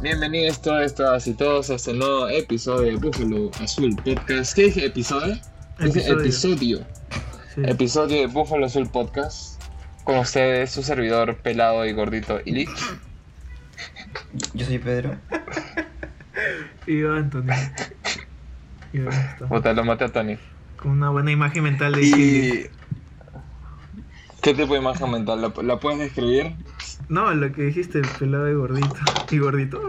Bienvenidos todas, todas y todos a este nuevo episodio de Búfalo Azul Podcast. ¿Qué dije? ¿Episodio? Episodio. episodio. Sí. Episodio de Búfalo Azul Podcast. Con ustedes, su servidor pelado y gordito Illich. Yo soy Pedro. Y yo, Antonio. Y yo, lo maté a Tony. Con una buena imagen mental de. Y... ¿Qué tipo de imagen mental? ¿La, la puedes describir? No, lo que dijiste, pelado y gordito. ¿Y gordito?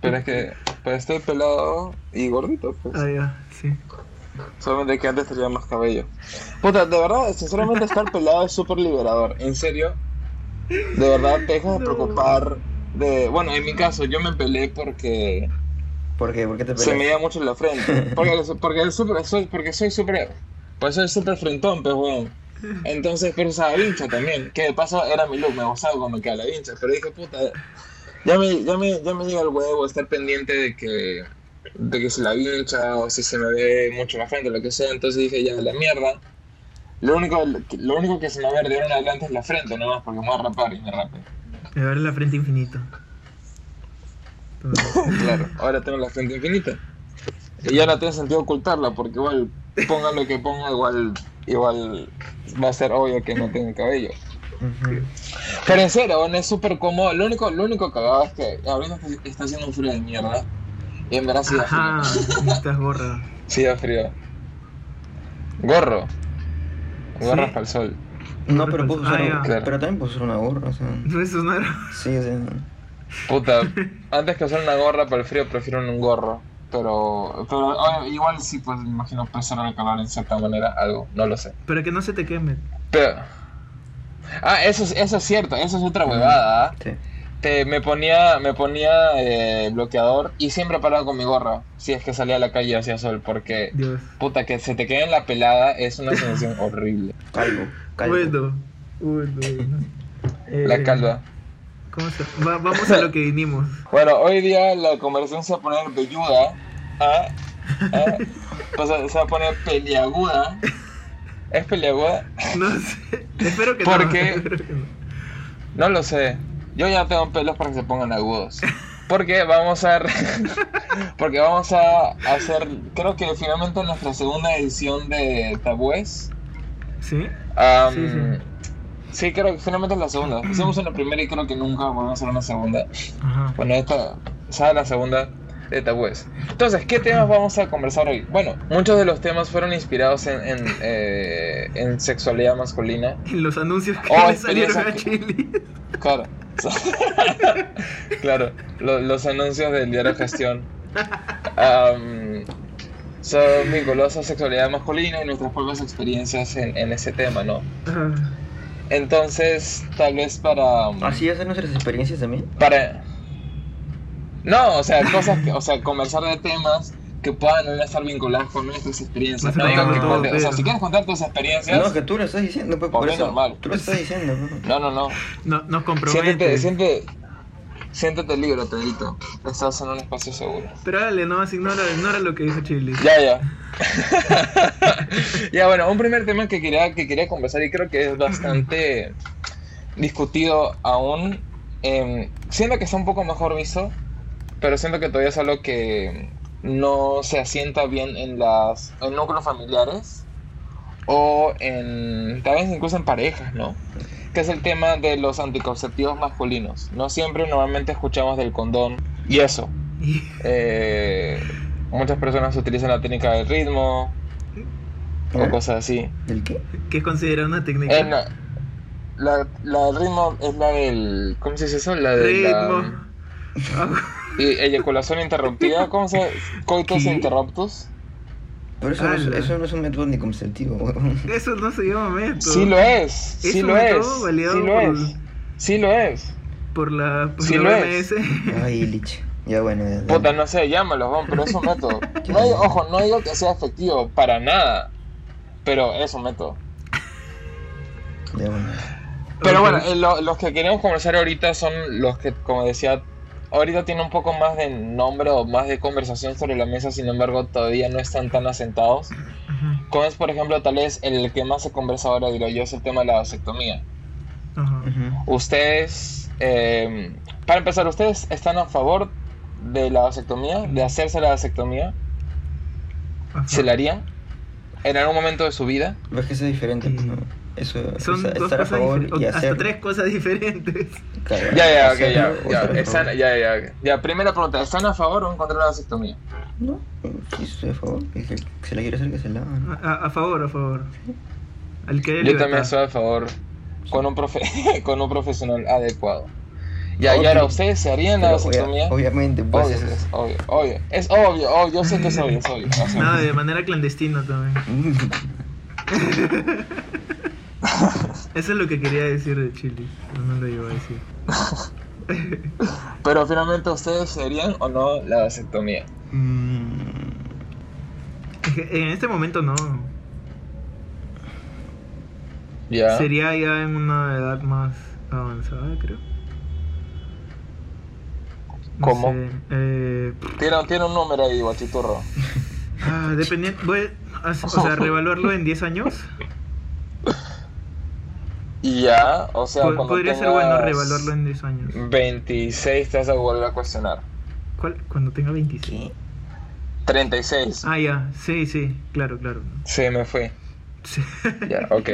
Pero es que pues estoy pelado y gordito, pues. Ah, ya, sí. Solamente que antes tenía más cabello. Puta, de verdad, sinceramente estar pelado es súper liberador. En serio. De verdad, te dejas de No. preocupar de... Bueno, en mi caso, yo me peleé porque ¿Por qué? ¿Por qué te se me peleas? veía mucho en la frente. Porque, porque, soy, porque soy súper... Pues soy súper frentón, pues, weón. Entonces, pero usaba vincha también. Que de paso era mi look, me gustaba cuando me quedaba la vincha. Pero dije, puta, ya me, ya me, ya me llega el huevo estar pendiente de que, de que si la vincha o si se me ve mucho la frente, lo que sea. Entonces dije, ya, la mierda. Lo único, lo único que se me va a ver de ahora en adelante es la frente, no más porque me voy a rapar y me rape. Me va a la frente infinita. Entonces, Claro, ahora tengo la frente infinita. Y ya no tiene sentido ocultarla porque igual, ponga lo que ponga, igual, igual va a ser obvio que no tengo cabello. Pero en serio, bueno, es súper cómodo. Lo único, lo único cagado es que ahorita está, haciendo un frío de mierda. Y en verdad sí da frío. necesitas gorra. Sí da frío. Gorro. Gorras Sí. para el sol. No, pero puedo usar, Ah, un-. Claro. pero también puedo usar una gorra, o sea, No es sonar. sí, o sea, Puta, antes que usar una gorra para el frío prefiero un gorro. Pero, pero oye, igual sí, pues me imagino pasar el calor en cierta manera, algo, no lo sé. Pero que no se te queme. Pero... Ah, eso, es- eso es cierto, eso es otra huevada. ¿ah? sí. Te, me ponía, me ponía eh, bloqueador y siempre paraba con mi gorra si es que salía a la calle y hacía sol, porque Dios. puta que se te quede en la pelada es una sensación horrible. Calvo, calvo. Bueno, bueno. Eh, La calva. ¿Cómo se va- Vamos a lo que vinimos. Bueno, hoy día la conversación se va a poner velluda, ¿ah? ¿Ah? O sea, se va a poner peliaguda. ¿Es peliaguda? No sé. Espero que ¿Por no. qué? espero que no. No lo sé. Yo ya tengo pelos para que se pongan agudos. Porque vamos a... Porque vamos a hacer... Creo que finalmente nuestra segunda edición de Tabúes. Sí, sí. Sí, creo que finalmente es la segunda. Hicimos una primera y creo que nunca volvemos a hacer una segunda. Ajá. Bueno, esta será la segunda de tabúes. Entonces, ¿qué temas vamos a conversar hoy? Bueno, muchos de los temas fueron inspirados en, en, eh, en sexualidad masculina. En los anuncios que Oh, salieron a Chile. Claro. claro, lo- los anuncios del diario Gestión am, son vinculados a sexualidad masculina y nuestras propias experiencias en, en ese tema, ¿no? Ajá. Entonces, tal vez para... Así hacen nuestras experiencias también. para no o sea cosas que, o sea conversar de temas que puedan no estar vinculados con nuestras experiencias no todo, cuente- o sea si quieres contar tus experiencias No, que tú lo estás diciendo, pues, por Porque es eso. normal. Tú lo estás diciendo, ¿no? no no no No, nos compromete. siéntete siéntete siéntete libre Pedrito estás en un espacio seguro Pero dale, no, así ignora, ignora lo que dijo Chile. ya ya ya bueno un primer tema que quería que quería conversar y creo que es bastante discutido aún em, siento que está un poco mejor visto pero siento que todavía es algo que no se asienta bien en las en núcleos familiares o en tal vez incluso en parejas, ¿no? Que es el tema de los anticonceptivos masculinos. No siempre normalmente escuchamos del condón y eso. Eh, muchas personas utilizan la técnica del ritmo o cosas así. ¿Del qué? ¿Qué es considerada una técnica? Eh, la, la, la del ritmo es la del ¿cómo se dice eso? La de Ritmo. la y eyaculación interrumpida, ¿cómo se coitus ¿Qué? interruptus? Pero eso no, es, eso no es un método anticonceptivo, weón. Eso no se llama método. Sí lo es, sí Es lo es, sí lo por- es, sí lo es. Por la, por Sí la lo OMS. Ay, Lich. Ya bueno, ya. Puta, no sé, llámalo, Juan, pero es un método. No digo- ojo, no digo que sea efectivo para nada, pero es un método. Ya bueno. Pero bueno, eh, lo- los que queremos conversar ahorita son los que, como decía, ahorita tienen un poco más de nombre o más de conversación sobre la mesa, sin embargo, todavía no están tan asentados. Como es, por ejemplo, tal vez el que más se conversa ahora, diría yo, es el tema de la vasectomía. Ustedes, eh, para empezar, ¿ustedes están a favor de la vasectomía, de hacerse la vasectomía. ¿se la haría? ¿En algún momento de su vida? Ves que es diferente, pues, ¿no? Eso, Son o sea, dos estar a cosas favor diferentes. y Hasta hacer. tres cosas diferentes. claro, Ya, ya, ok, hacerlo ya, ya, ya, ya, ya. Primera pregunta, ¿están a favor o en contra de la vasectomía? No, sí, estoy a favor. El que se la quiere hacer, que se la haga. ¿no? A, a- favor, a favor. Al que Yo libertad. también estoy a favor con un, profe con un profesional adecuado. Ya, y ahora, ¿ustedes se harían la obvia- vasectomía? obviamente, pues Obvio, es es. obvio, obvio. Es obvio, obvio, yo sé que es obvio, es obvio. o sea, Nada, de manera clandestina también. Eso es lo que quería decir de Chile. pero no lo iba a decir. Pero finalmente, ¿ustedes se harían o no la vasectomía? Mm, En este momento no. Ya. Sería ya en una edad más avanzada, creo. No ¿Cómo? sé, eh, Tiene, tiene un número ahí, guachiturro. ah, dependiendo. Voy a, o sea, reevaluarlo en 10 años. Y ya, o sea, Po- cuando podría ser bueno reevaluarlo en 10 años. 26 te vas a volver a cuestionar. ¿Cuál? Cuando tenga 26. ¿Qué? 36. Ah, ya. Sí, sí. Claro, claro. Sí, me fui. Sí. Ya, ok.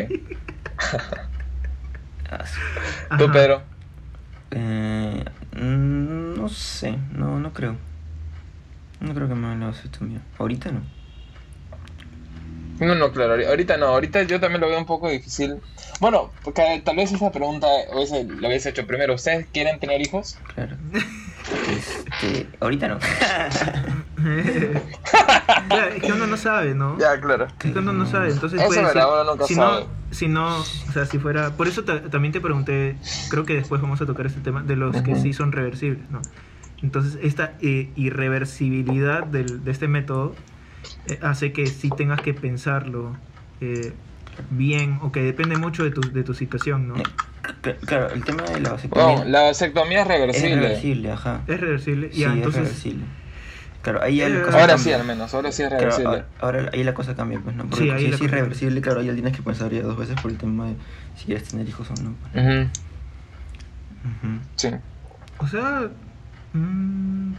¿Tú, Ajá. Pedro? Eh, mm, no sé, no, no creo. No creo que me hagan la vasectomía. Ahorita no. No, no, claro, ahori- ahorita no, ahorita yo también lo veo un poco difícil. Bueno, porque tal vez esa pregunta hubiese- lo hubiese hecho primero. ¿Ustedes quieren tener hijos? Claro. Este, ahorita no. Ya, es que uno no sabe, ¿no? Ya, claro. Es que uno no sabe, entonces Eso puede es ser. verdad, uno nunca si sabe. no, si no, o sea, si fuera, por eso ta- también te pregunté, creo que después vamos a tocar este tema de los que sí son reversibles, ¿no? Entonces esta eh, irreversibilidad del- de este método eh, hace que sí tengas que pensarlo eh, bien o que depende mucho de tu, de tu situación, ¿no? Cl- Claro, el tema de la vasectomía Bueno, la vasectomía es es reversible. reversible, ajá. Es reversible, Sí, es reversible. Claro, ahí ya Eh, la cosa Ahora cambia. sí, al menos, ahora sí es Claro, reversible. ahora, ahora ahí la cosa cambia, pues, ¿no? Porque Sí, ahí si es irreversible, claro, ya tienes que pensar ya dos veces por el tema de si quieres tener hijos o no. pues. Ujú, Ujú. Sí. o sea, mm.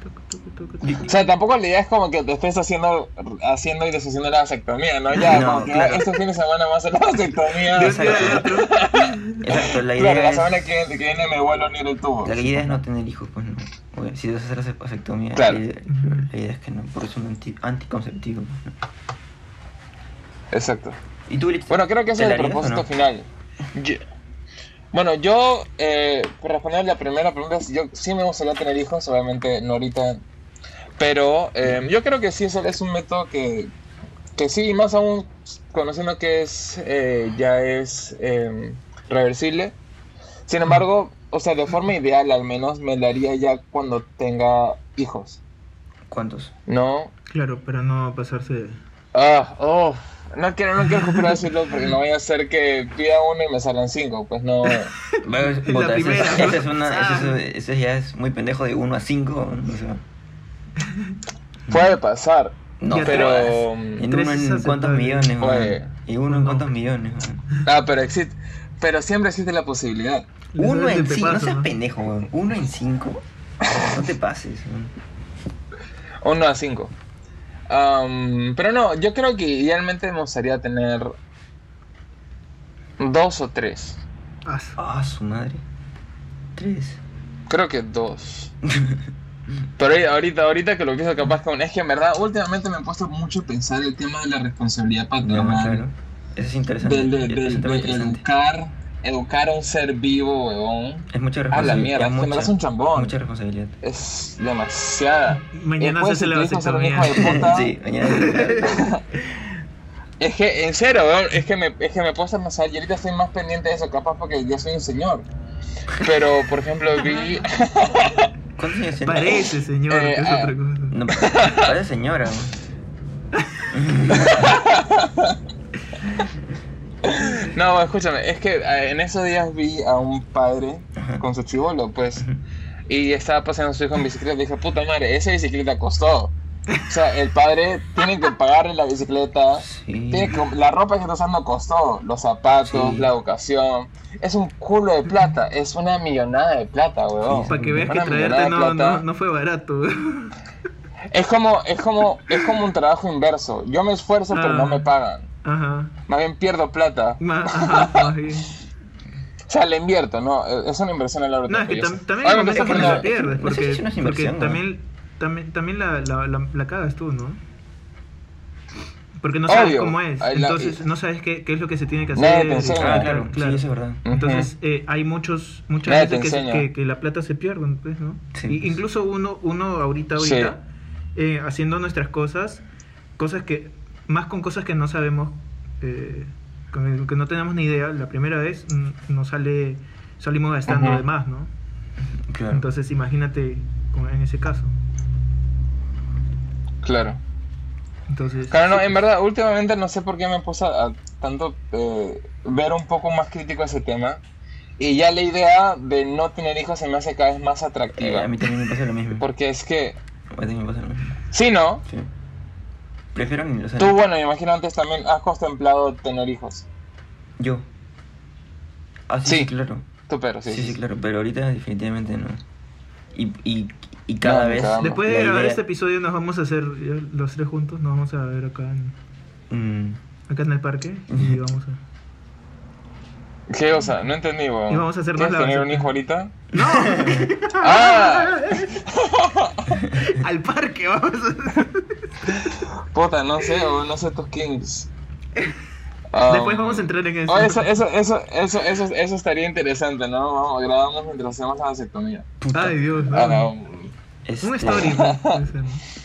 O sea, tampoco la idea es como que te estés haciendo, haciendo y deshaciendo la vasectomía, ¿no? Ya, No, como que claro. este fin de semana más hacer la vasectomía. Exacto. Exacto, la Claro, idea la es... semana que viene, que viene me vuelvo a unir el tubo. La idea es no tener hijos, pues no. Si vas a hacer la vasectomía, Claro. la, idea, la idea es que no, por eso un anti, anticonceptivo. pues, ¿no? Exacto. ¿Y tú, Bueno, creo que ese es la el propósito no? final. Yo- bueno, yo, eh, por responder la primera pregunta, yo sí me gustaría tener hijos, obviamente no ahorita, pero eh, yo creo que sí es, es un método que, que sí, más aún conociendo que es eh, ya es eh, reversible. Sin embargo, o sea, de forma ideal al menos me la haría ya cuando tenga hijos, ¿Cuántos? ¿no? Claro, para no pasarse. Ah, oh, no quiero, no quiero escuchar decirlo porque no vaya a ser que pida uno y me salgan cinco, pues no. Bueno, La puta, es- una, Ah. ese, es- ese ya es muy pendejo de 1 a 5. O sea, Puede pasar, no, pero. mm, ¿En uno en cuántos millones, Oye. ¿Y uno en No. cuántos millones, man? Ah, pero existe. Pero siempre existe la posibilidad. Uno en 5, no seas ¿no? pendejo, weón. Uno en 5. No te pases, man. Uno a cinco. Am, pero no, yo creo que idealmente me gustaría tener dos o tres. Ah, su- Ah, su madre. 3. Creo que dos. Pero ahorita, ahorita que lo pienso capaz con... Es que en verdad, últimamente me he puesto mucho a pensar el tema de la responsabilidad No, claro. Eso es interesante. Un tema de interesante. educar, educar a un ser vivo, huevón. Es mucha A la responsabilidad. mierda, es que me mucha, das un chambón. mucha responsabilidad. Es demasiada. Mañana Después, se hace la vasectomía. hijo de puta, sí, mañana. Es que, en serio, weón, es que me, es que me puedo pensar, y ahorita estoy más pendiente de eso, capaz porque ya soy un señor. Pero, por ejemplo, vi... ¿Cuántos años tiene? Parece, señor, Eh, que es ah. otra cosa. No, parece señora. No, escúchame, es que eh, en esos días vi a un padre con su chivolo, pues, y estaba paseando a su hijo en bicicleta, y dije, puta madre, esa bicicleta costó. O sea, el padre tiene que pagarle la bicicleta, Sí. tiene que- la ropa que está usando costó, los zapatos, Sí. la educación. Es un culo de plata, es una millonada de plata, weón. Sí, Para que veas que Una traerte no, plata. no, no fue barato. Es como, es como, es como un trabajo inverso. Yo me esfuerzo, pero Ah. no me pagan. Ajá. Más bien pierdo plata. Ma- ajá, más bien. O sea, le invierto, ¿no? Es una inversión en la No, es que tam- también Ahora que la pierdes, no sé porque, si es una porque inversión, ¿no? también, también, también la, la, la, la cagas tú, ¿no? Porque no sabes Obvio. cómo es, entonces no sabes qué, qué es lo que se tiene que Nadie hacer. te enseña. Ah, claro, sí, eso es verdad. Entonces eh, hay muchos muchas Nadie veces que, que, que la plata se pierde, pues, ¿no? Sí, Y pues. incluso uno, uno ahorita, ahorita, eh, haciendo nuestras cosas, cosas que, más con cosas que no sabemos, eh, con el que no tenemos ni idea, la primera vez mm, nos sale, salimos gastando Ujú. de más, ¿no? Claro. Entonces imagínate con- en ese caso. Claro. Entonces, Claro, no, sí, en verdad, últimamente no sé por qué me puse a, a tanto eh, ver un poco más crítico ese tema. Y ya la idea de no tener hijos se me hace cada vez más Eh, atractiva. a mí también me pasa lo mismo. Porque es que, A mí también me pasa lo mismo. sí, ¿no? Sí. Prefiero ni lo sé. Tú, bueno, me imagino antes también has contemplado tener hijos. Yo. Ah, sí, Sí. sí, claro. Tú, pero sí. Sí, sí, claro. Pero ahorita definitivamente no. Y, y, y cada No, vez... Después de la grabar idea- este episodio nos vamos a hacer los tres juntos, nos vamos a ver acá en, Mm, acá en el parque y vamos a... ¿Qué? O sea, no entendí, weón. Y vamos a hacer más ¿Quieres la tener un hijo ahorita? ¡No! ¡Ah! Al parque vamos a... Puta, no sé, o no sé tus kings. Um, Después vamos a entrar en eso. Oh, eso, eso, eso, eso, eso, eso estaría interesante, ¿no? Vamos, grabamos mientras hacemos la vasectomía. puta. Ay, Dios. no. Ah, no. Este, Un story.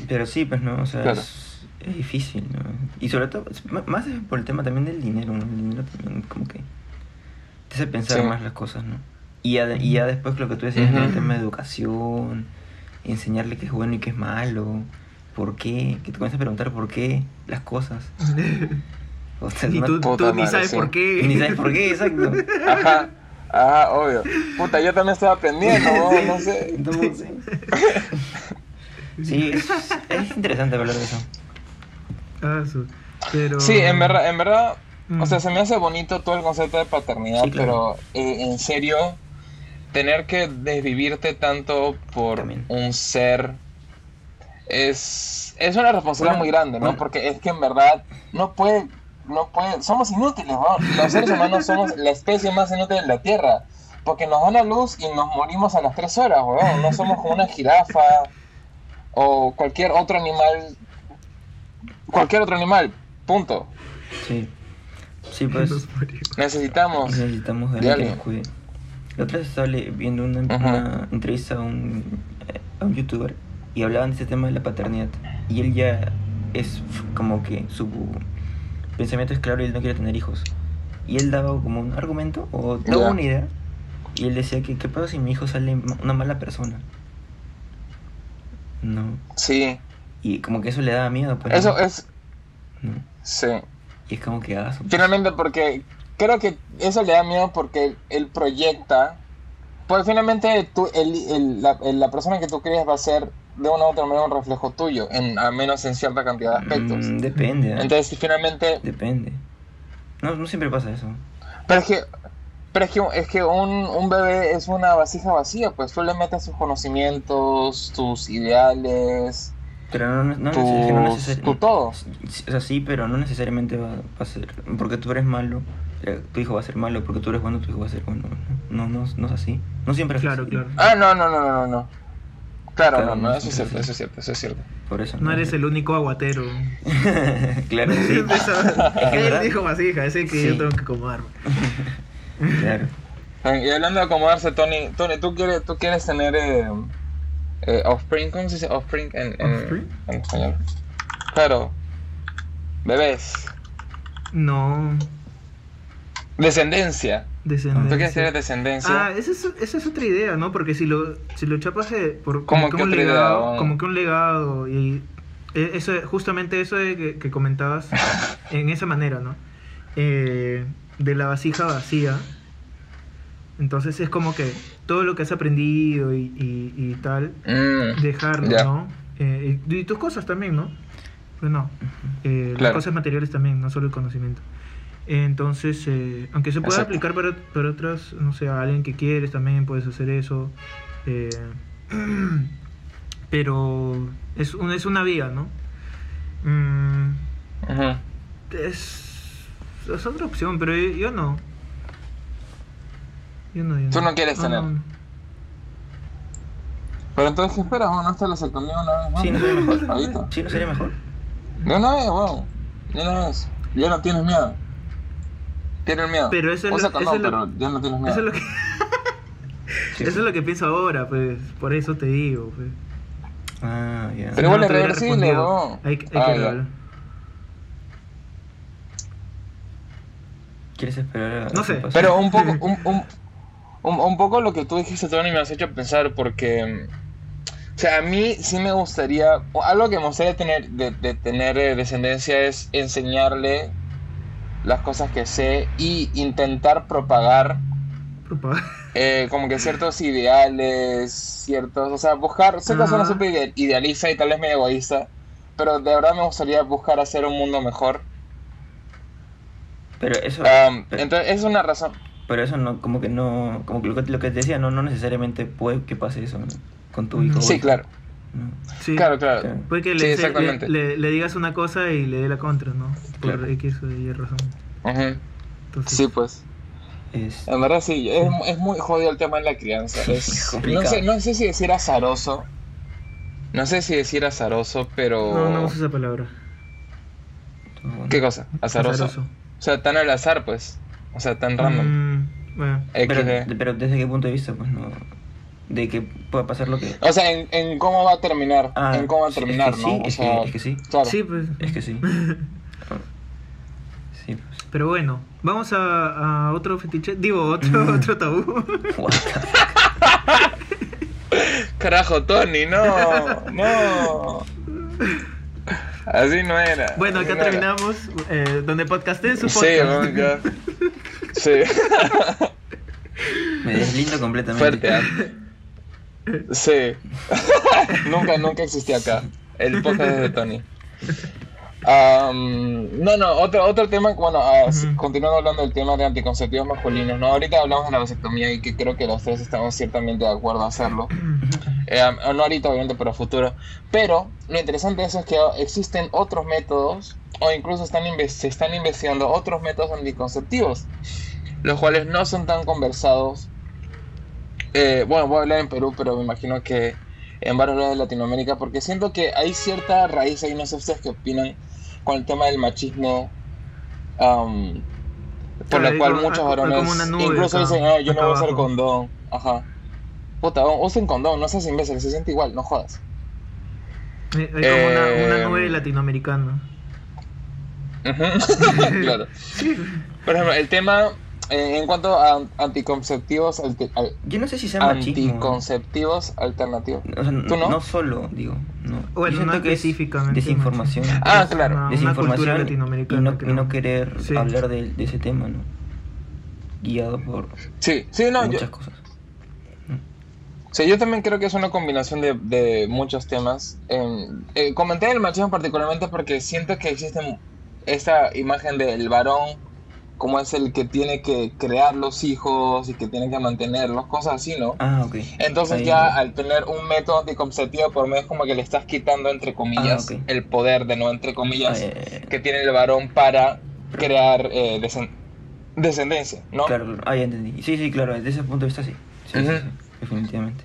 Pero sí, pues no, o sea, Claro. es, es difícil, ¿no? Y sobre todo, es más es por el tema también del dinero, ¿no? El dinero también como que te hace pensar Sí. más las cosas, ¿no? Y ya, y ya después lo que tú decías, ¿no? el Ujú. tema de educación, enseñarle qué es bueno y qué es malo, por qué, que te comienzas a preguntar por qué las cosas. O sea, Y tú, ni madre, sabes sí. por qué. ni sabes por qué, exacto. Ajá, ajá, obvio. Puta, yo también estoy aprendiendo, ¿no? no sé. No sé. Sí, es, es interesante hablar de eso. Ah, su- Pero... Sí, en verdad, en verdad, Mm. o sea, se me hace bonito todo el concepto de paternidad, Sí, claro. pero eh, en serio, tener que desvivirte tanto por También. un ser es, es una responsabilidad Bueno, muy grande, ¿no? bueno. Porque es que en verdad no puede, no puede, somos inútiles, ¿no? Los seres humanos somos la especie más inútil de la Tierra, porque nos dan a luz y nos morimos a las tres horas, weón. No somos como una jirafa o cualquier otro animal, cualquier otro animal, punto. Sí. Sí, pues. Necesitamos. necesitamos de de alguien que nos cuide. La otra vez estaba viendo una, una entrevista a un, eh, a un youtuber y hablaban de ese tema de la paternidad. Y él ya es como que su pensamiento es claro y él no quiere tener hijos. Y él daba como un argumento o daba Ya. una idea. Y él decía que, ¿qué pasa si mi hijo sale una mala persona? No. Sí, Y como que eso le daba miedo, pues. ¿no? eso es. No. Sí. Y es como que hagas. Finalmente, porque creo que eso le da miedo porque él proyecta. Pues finalmente tú, el, el- la, la persona que tú crees va a ser de una u otra manera un reflejo tuyo, en, al menos en cierta cantidad de aspectos. Mm, depende. ¿eh? Entonces, finalmente. Depende. No, no siempre pasa eso. Pero es que. Pero es que, es que un, un bebé es una vasija vacía, pues tú le metes tus conocimientos, tus ideales, Pero no, no, tus, no necesari- tu todo. O sea, sí, pero no necesariamente va, va a ser. Porque tú eres malo, eh, tu hijo va a ser malo. Porque tú eres bueno, tu hijo va a ser bueno. No, no, no es así. No siempre es Claro, así. claro. Ah, no, no, no, no, no. Claro, Claro, no, no, eso es cierto, eso es cierto, eso es cierto. Por eso. No eres el único aguatero. claro, sí. Eso- que Él dijo vasija, ese que Sí. yo tengo que acomodarme. claro. Y hablando de acomodarse, Tony, Tony, ¿tú quieres, tú quieres tener eh, eh, offspring? ¿Cómo se dice offspring en, en, ¿Offspring? en español? Claro. Bebés. No, Descendencia. ¿Tú quieres descendencia. tener descendencia? Ah, esa es, esa es otra idea, ¿no? Porque si lo, si lo chapas por ¿Cómo como que que un idea? legado, como que un legado y eh, eso, justamente eso de que, que comentabas en esa manera, ¿no? Eh, de la vasija vacía. Entonces es como que todo lo que has aprendido y, y- y tal, Mm, dejarlo, ya. ¿no? Eh, y y tus cosas también, ¿no? Pues no. Eh, Las Claro. cosas materiales también, no solo el conocimiento. Entonces, eh, aunque se pueda Exacto. aplicar para, para otras, no sé, a alguien que quieres también puedes hacer eso. eh, pero es, un- es una vía, ¿no? Mm, Ujú. es, es otra opción, pero yo, yo no. Yo no, yo Tú no quieres tener. Pero entonces, ¿qué esperas? ¿No está la secundaria una vez más? Sí, no sería mejor. Ahorita. Sí, no sería mejor. De una vez, weón. De una vez. Ya no tienes miedo. Tienes miedo. Pero eso es lo- condón, eso es lo- pero ya no tienes miedo. Eso es lo que, Sí. eso es lo que pienso ahora, pues. Por eso te digo, pues. Ah, ya. Pero igual no es reversible, weón. Hay, que- hay Ah, que ya. revelar. ¿Quieres esperar a No sé. Pero un poco, un, un, un, un poco lo que tú dijiste, Tony, me has hecho pensar porque, o sea, a mí sí me gustaría, o algo que me gustaría tener, de, de tener eh, descendencia es enseñarle las cosas que sé y intentar propagar Propa- eh, como que ciertos ideales, ciertos, o sea, buscar, sé que suena súper ide- idealista y tal vez medio egoísta, pero de verdad me gustaría buscar hacer un mundo mejor. Pero eso, Um, pero, entonces, es una razón. Pero eso no, como que no, como que lo que, lo que te decía, no, no necesariamente puede que pase eso ¿no? con tu hijo. Sí, claro, ¿no? Sí. claro, claro. Puede que Sí, le, exactamente. le, le- le digas una cosa y le dé la contra, ¿no? Por Claro. X o Y razón. Ujú. Entonces, Sí, pues. Es, En verdad sí, es, es muy jodido el tema de la crianza. Es, no, Complicado. sé, no sé si decir azaroso. No sé si decir azaroso, pero... No, no uso esa palabra. ¿Qué cosa? Azaroso. Azaroso. O sea, tan al azar, pues. O sea, tan random. Mm, bueno. Pero, desde qué punto de vista, pues no. De que pueda pasar lo que. O sea, en, en cómo va a terminar. Ah, en cómo va a sí, es que terminar, sí, ¿no? O es que- sea, es que sí. Claro. Sí, pues. Es que sí. Sí, pues. Pero bueno, vamos a, a otro fetiche. Digo, otro, Mm. otro tabú. What the fuck? Carajo, Tony, no, no. Así no era. Bueno, acá no terminamos. Eh, donde podcasté en su Sí, podcast. ya. Sí. Me deslindo completamente. Fuerte, ¿ah? Sí. nunca, nunca existí acá. El podcast es de Tony. Am, no, no, otro, otro tema, bueno, Ujú. continuando hablando del tema de anticonceptivos masculinos, ¿no? Ahorita hablamos de la vasectomía y que creo que los tres estamos ciertamente de acuerdo a hacerlo. Eh, no ahorita, obviamente, pero a futuro. Pero lo interesante de eso es que existen otros métodos, o incluso están se están investigando otros métodos anticonceptivos, los cuales no son tan conversados. Eh, bueno, voy a hablar en Perú, pero me imagino que en varios lugares de Latinoamérica, porque siento que hay cierta raíz ahí, no sé ustedes qué opinan, con el tema del machismo. am, por hay cual muchos hay varones nube incluso dicen, "Ah, yo no voy a usar abajo". condón. Ajá. Puta, usen condón, no seas imbécil, se siente igual, no jodas. Hay como una, una Eh, nube latinoamericana. Claro. Por ejemplo, el tema en cuanto a anticonceptivos, Yo no sé si sea machismo. anticonceptivos alternativos. O sea, ¿Tú no? no solo, digo. No. Bueno, Yo siento que es específicamente Desinformación. machismo. Ah, claro. Una, una Desinformación y latinoamericana. no, y no querer Sí. hablar de, de ese tema, ¿no? Guiado por Sí, sí, no, yo, muchas cosas. sí, yo también creo que es una combinación de, de muchos temas. Eh, eh, comenté el machismo particularmente porque siento que existe esta imagen del varón como es el que tiene que crear los hijos y que tiene que mantenerlos, cosas así, ¿no? Ah, ok. Entonces Ahí ya al tener un método anticonceptivo por medio es como que le estás quitando entre comillas Ah, el poder de no entre comillas Ah, ya, ya. que tiene el varón para crear eh, descendencia, ¿no? Claro, claro. Ah, ya entendí. Sí, sí, claro, desde ese punto de vista sí. Sí, sí, sí, definitivamente.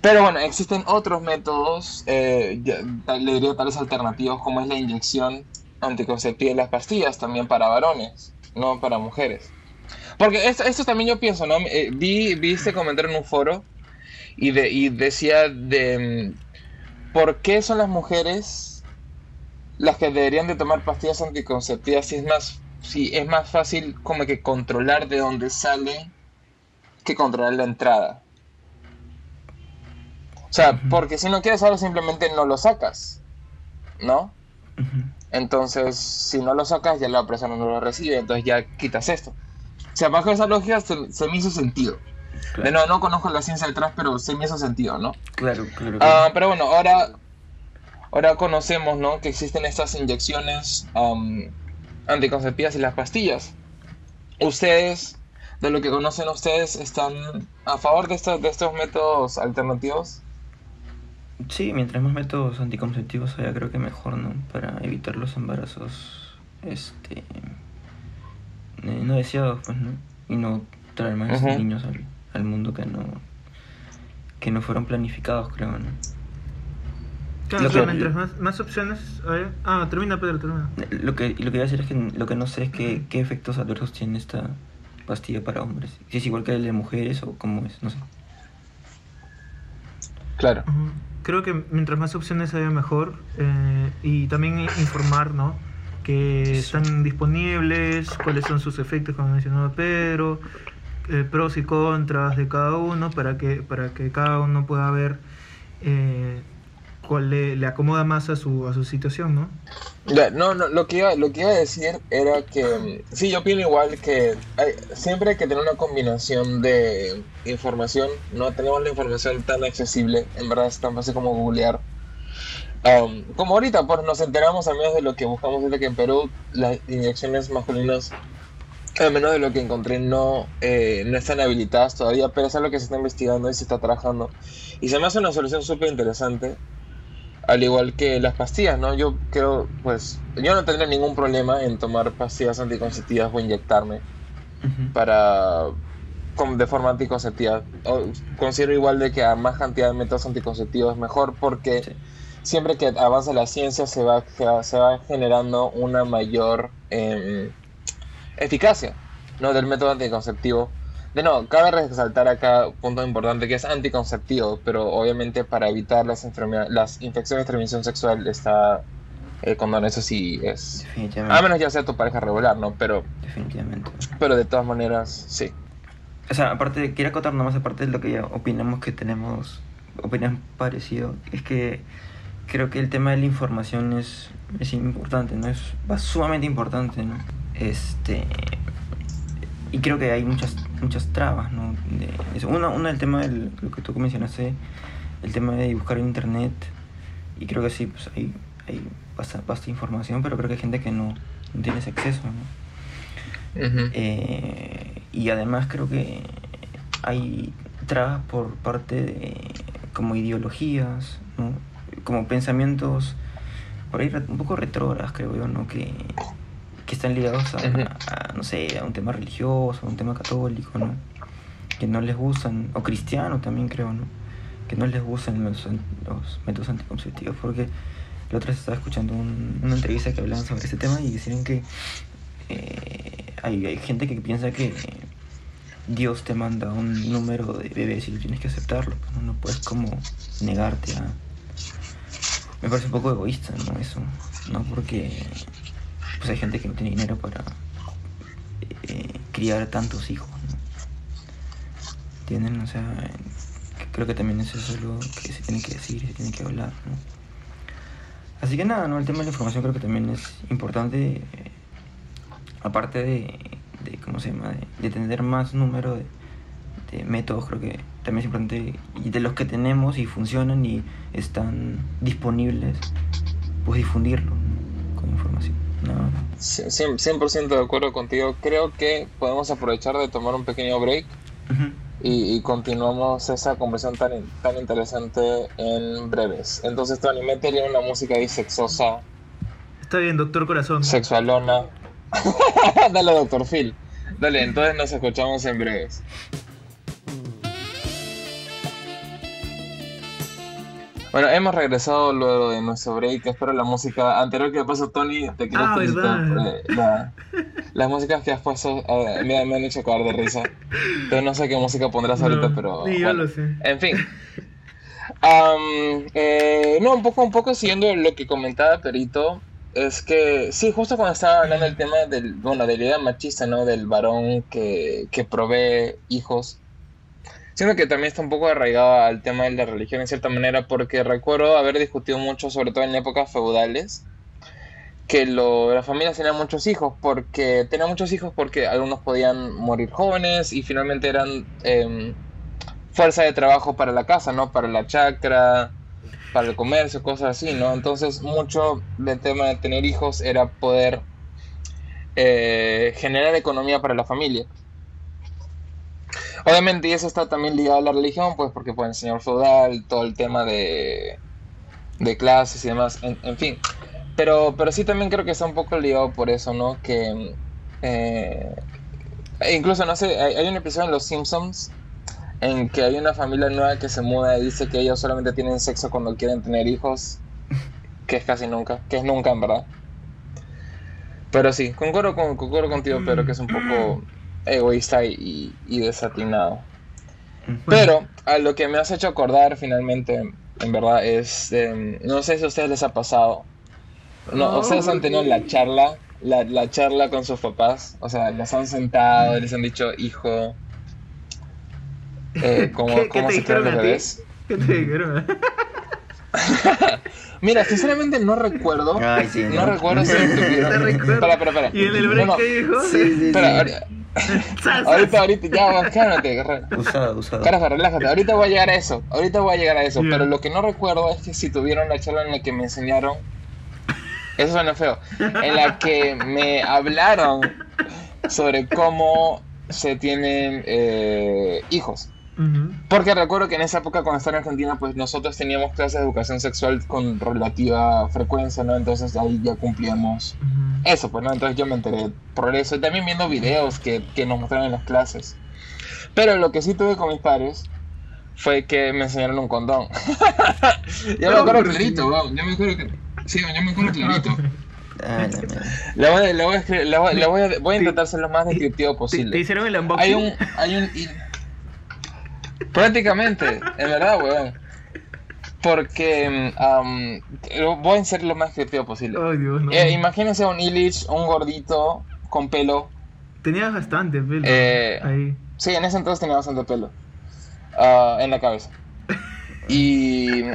Pero bueno, existen otros métodos, eh, ya- le diría tal vez alternativos, como es la inyección anticonceptiva y las pastillas también para varones, no para mujeres. Porque esto, esto también yo pienso, ¿no? Eh, vi, vi este comentario en un foro y, de, y decía de mm, por qué son las mujeres las que deberían de tomar pastillas anticonceptivas si es más, si es más fácil como que controlar de dónde sale que controlar la entrada. O sea, porque si no quieres algo simplemente no lo sacas, ¿no? Entonces, si no lo sacas, ya la persona no lo recibe, entonces ya quitas esto. O sea, bajo esa lógica se, se me hizo sentido. De no, no conozco la ciencia detrás, pero sí me hizo sentido, ¿no? Claro, claro. Ah, pero bueno, ahora, ahora conocemos, ¿no? Que existen estas inyecciones am, anticonceptivas y las pastillas. Ustedes, de lo que conocen ustedes, ¿están a favor de estos, de estos métodos alternativos? Sí, mientras más métodos anticonceptivos haya, creo que mejor, ¿no? Para evitar los embarazos, este... eh, no deseados, pues, ¿no? Y no traer más Ujú. niños al, al mundo que no... que no fueron planificados, creo, ¿no? Claro, Lo que- mientras más, más opciones haya... Ah, termina, Pedro, termina. Lo que, lo que voy a decir es que lo que no sé es qué, qué efectos adversos tiene esta pastilla para hombres. Si es igual que el de mujeres o cómo es, no sé. Claro. Creo que mientras más opciones haya mejor eh, y también informar, ¿no? Que están disponibles, cuáles son sus efectos, como mencionaba Pedro, eh, pros y contras de cada uno para que para que cada uno pueda ver eh, cuál le, le acomoda más a su a su situación, ¿no? No, no, lo que, iba, lo que iba a decir era que sí, yo opino igual que hay- siempre hay que tener una combinación de información. No tenemos la información tan accesible, en verdad es tan fácil como googlear. Um, como ahorita, pues nos enteramos al menos de lo que buscamos, es de que en Perú las inyecciones masculinas, al menos de lo que encontré, no, eh, no están habilitadas todavía, pero es algo que se está investigando y se está trabajando. Y se me hace una solución súper interesante al igual que las pastillas, ¿no? Yo creo, pues, yo no tendría ningún problema en tomar pastillas anticonceptivas o inyectarme para con- de forma anticonceptiva. O- considero igual de que a más cantidad de métodos anticonceptivos mejor porque Sí. siempre que avanza la ciencia se va, se va generando una mayor em, eficacia ¿no? del método anticonceptivo. De no, cabe resaltar acá un punto importante que es anticonceptivo, pero obviamente para evitar las, enfermedades, las infecciones de transmisión sexual está el condón, eso sí es... Definitivamente. A menos ya sea tu pareja regular, ¿no? Pero, Definitivamente. pero de todas maneras, sí. O sea, aparte, quiero acotar nomás, aparte de lo que ya opinamos que tenemos opinión parecido, es que creo que el tema de la información es, es importante, ¿no? Es sumamente importante, ¿no? Este... Y creo que hay muchas muchas trabas, ¿no? De eso. Una, una el tema de lo que tú mencionaste, el tema de buscar en internet, y creo que sí, pues hay, hay basta, basta información, pero creo que hay gente que no, no tiene ese acceso, ¿no? Eh, y además creo que hay trabas por parte de como ideologías, ¿no? como pensamientos por ahí un poco retrógradas, creo yo, ¿no? que, que están ligados a, no sé, a un tema religioso, a un tema católico, ¿no? que no les gustan, o cristiano también creo, ¿no? que no les gustan los, métodos anticonceptivos, porque la otra vez estaba escuchando un- una entrevista que hablaban sobre ese tema y decían que eh, hay, hay gente que piensa que Dios te manda un número de bebés y tú tienes que aceptarlo, pues, no, no puedes como negarte a... Me parece un poco egoísta, ¿no? Eso, ¿no? Porque pues hay gente que no tiene dinero para eh, criar tantos hijos, ¿no? ¿Entienden? O sea, creo que también eso es algo que se tiene que decir, se tiene que hablar, ¿no? Así que nada, ¿no? El tema de la información creo que también es importante, eh, aparte de, ¿cómo se llama? De, de tener más número de, de métodos, creo que también es importante, y de los que tenemos y funcionan y están disponibles, pues difundirlo ¿no? con información. No, Sí, cien- 100% de acuerdo contigo. Creo que podemos aprovechar de tomar un pequeño break Ujú. y, y continuamos esa conversación tan, tan interesante en breves. Entonces, Tony, métele una música ahí sexosa, Está bien, doctor corazón. sexualona. Dale, doctor Phil. Dale, entonces nos escuchamos en breves. Bueno, hemos regresado luego de nuestro break. Espero la música anterior que pasó, Tony. Te quiero Ah. ¿verdad? eh, la- las músicas que has puesto eh, me, me han hecho caer de risa. Entonces no sé qué música pondrás ahorita, No, pero. Ni yo bueno. lo sé. En fin. Am, eh, no, un poco, un poco siguiendo lo que comentaba Perito, es que sí, justo cuando estaba hablando del tema del, bueno, de la idea machista, ¿no? Del varón que, que provee hijos. Siento que también está un poco arraigado al tema de la religión en cierta manera, porque recuerdo haber discutido mucho, sobre todo en épocas feudales, que lo, las familias tenían muchos hijos, porque tenían muchos hijos porque algunos podían morir jóvenes y finalmente eran em, fuerza de trabajo para la casa, ¿no? Para la chacra, para el comercio, cosas así, ¿no? Entonces mucho del tema de tener hijos era poder eh, generar economía para la familia. Obviamente, y eso está también ligado a la religión, pues porque fue el señor feudal, todo el tema de, de clases y demás, en, fin. Pero, pero sí también creo que está un poco ligado por eso, ¿no? Que eh, incluso, no sé, hay, hay un episodio en Los Simpsons en que hay una familia nueva que se muda y dice que ellos solamente tienen sexo cuando quieren tener hijos, que es casi nunca, que es nunca en verdad. Pero sí, concuerdo, con, concuerdo contigo, Pedro, que es un poco egoísta y, y desatinado. Pero a lo que me has hecho acordar finalmente, en verdad, es, eh, no sé si a ustedes les ha pasado, no, ustedes han tenido la charla, la, la charla con sus papás, o sea, los han sentado, les han dicho, hijo, eh, ¿cómo, ¿Qué- qué cómo te se crean dijeron los a ti? bebés? ¿Qué te dijeron? Mira, sinceramente no recuerdo. Ay, sí, no ¿no? recuerdo si tuvieron. Espera. ¿Y en el No, break no, qué dijo? Sí, sí, sí. Espera, Sas, ahorita, ahorita, ya, cálmate. Usado, usado. Carajo, relájate. Ahorita voy a llegar a eso. Ahorita voy a llegar a eso. Pero lo que no recuerdo es que si tuvieron la charla en la que me enseñaron. Eso suena feo. En la que me hablaron sobre cómo se tienen eh, hijos. Porque recuerdo que en esa época cuando estaba en Argentina, pues nosotros teníamos clases de educación sexual con relativa frecuencia, ¿no? Entonces ahí ya cumplíamos Ujú. eso, pues, ¿no? Entonces yo me enteré por eso. Y también viendo videos que, que nos mostraron en las clases. Pero lo que sí tuve con mis padres fue que me enseñaron un condón. yo me No, acuerdo pero clarito, sí. weón. Yo me acuerdo que... Sí, yo me acuerdo clarito. Ah, la voy, a- le voy a, le voy, le voy a, voy a intentar ser lo más descriptivo ¿Te, te posible. hicieron el unboxing? Hay un, hay un, y- prácticamente, en verdad, weón. Porque lo- voy a ser lo más descriptivo posible. Ay, Dios, no. Eh, imagínense un Illich, un gordito con pelo. Tenías bastante pelo. Eh, Ahí. Sí, en ese entonces tenía bastante pelo ah, en la cabeza. Y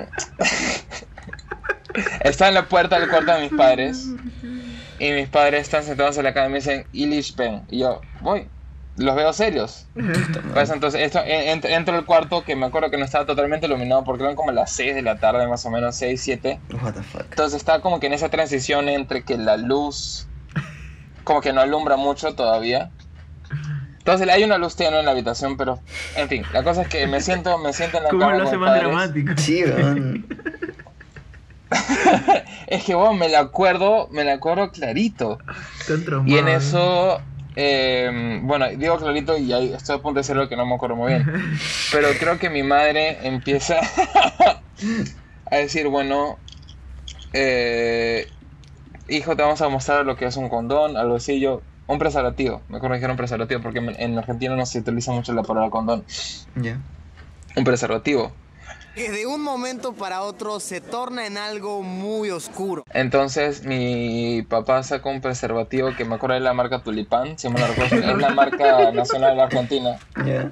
está en la puerta del cuarto de mis padres. Y mis padres están sentados en la cama y me dicen, Illich, ven. Y yo, voy. Los veo serios. Pues entonces, esto, en- ent- entro al cuarto que me acuerdo que no estaba totalmente iluminado porque eran como las 6 de la tarde, más o menos, 6, 7. What the fuck. Entonces está como que en esa transición entre que la luz como que no alumbra mucho todavía. Entonces hay una luz tenue en la habitación, pero en fin, la cosa es que me siento, me siento en la ¿Cómo cama lo hace más padres. dramático? Sí. Es que bueno, me la acuerdo, me la acuerdo clarito. Y en eso, eh, bueno, digo clarito y ahí estoy a punto de decir lo que no me acuerdo muy bien. Pero creo que mi madre empieza a decir, bueno, eh, hijo, te vamos a mostrar lo que es un condón, algo así. Yo, un preservativo, me un preservativo porque en en Argentina no se utiliza mucho la palabra condón. Ya. Un preservativo. Que de un momento para otro se torna en algo muy oscuro. Entonces mi papá sacó un preservativo que me acuerdo de la marca Tulipán, si me lo recuerdo, es la marca nacional de la Argentina. Ya.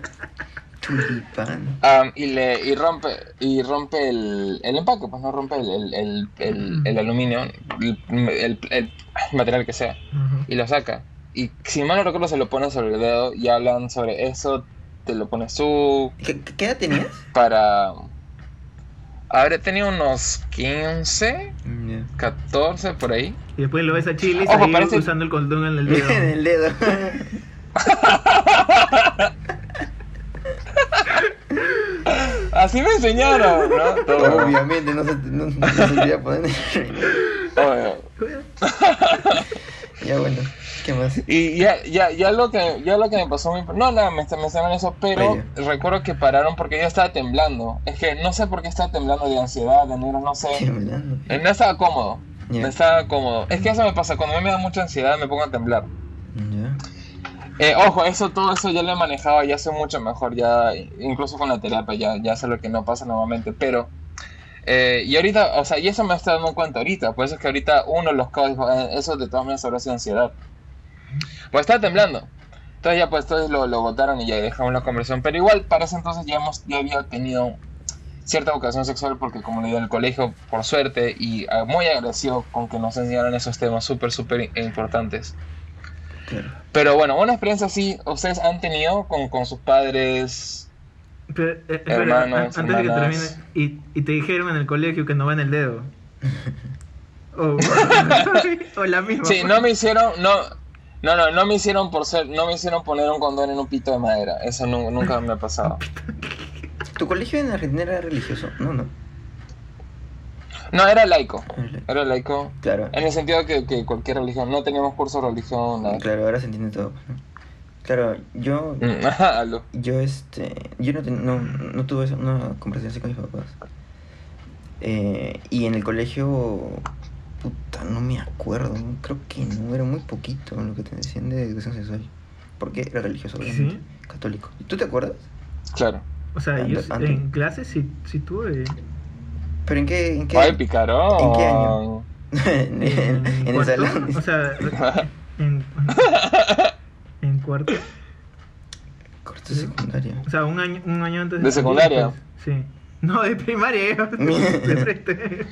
Tulipán. Am, y le y rompe y rompe el, el empaque, pues no rompe el, el, el, el- el aluminio, el, el- el material que sea, Ujú. y lo saca. Y si mal no recuerdo se lo pone sobre el dedo y hablan sobre eso, te lo pones tú ¿Qué, qué edad tenías? para... Habré tenido unos 15, Ya. 14 por ahí. Y después lo ves a Chilis Ojo, ahí parece- usando el condón en el dedo. en el dedo. Así me enseñaron, ¿no? Todo. Obviamente no se, no, no se poner. Obvio. ya bueno, ¿qué más? Y ya, ya, ya lo que, ya lo que me pasó, muy- no, nada, me, me estaban eso, pero recuerdo que pararon porque yo estaba temblando. Es que no sé por qué estaba temblando de ansiedad, de nervios, no sé. Temblando. Eh, No estaba cómodo, Ya. no estaba cómodo. Es que eso me pasa, cuando a mí me da mucha ansiedad me pongo a temblar. Eh, ojo, eso, todo eso ya lo he manejado, ya sé mucho mejor, ya, incluso con la terapia, ya, ya sé lo que no pasa normalmente, pero... eh, y ahorita, o sea, y eso me está dando cuenta ahorita, por eso es que ahorita uno de los "Eh, eso de todas maneras habrá sido ansiedad. Pues estaba temblando. Entonces ya pues entonces lo, lo botaron y ya dejamos la conversación. Pero igual para ese entonces ya hemos, ya había tenido cierta vocación sexual porque como le digo en el colegio, por suerte, y ah, muy agradecido con que nos enseñaran esos temas súper, súper importantes. Claro. Pero bueno, una experiencia así, ¿ustedes han tenido con, con sus padres? Pero, eh, espera, Hermanos, an- antes de que termine, y, y te dijeron en el colegio que no va en el dedo. O, o la misma. Sí, no me hicieron, no, no, no, no me hicieron por ser, no me hicieron poner un condón en un pito de madera. Eso nu- nunca me ha pasado. ¿Tu colegio en Argentina era religioso? No, no. No, era laico. Era laico. Claro. En el sentido que, que cualquier religión, no teníamos curso de religión, nada. Claro, ahora se entiende todo. Claro, yo, Mm, yo este, yo no, ten- no, no tuve esa- una conversación así con mis papás. Eh, y en el colegio, puta, no me acuerdo, creo que no, era muy poquito lo que te decían de educación sexual. Porque era religioso, obviamente, católico. ¿Y tú te acuerdas? claro. O sea, yo Ante- ante- en clase sí, sí tuve. ¿Pero en qué, en qué, Ay, picarón. ¿En qué año? en, en- en el cuarto, salón? O sea, en, en cuarto. Corte secundaria. O sea, un año, un año antes ¿De secundaria? pues, sí. No, de primaria. frente.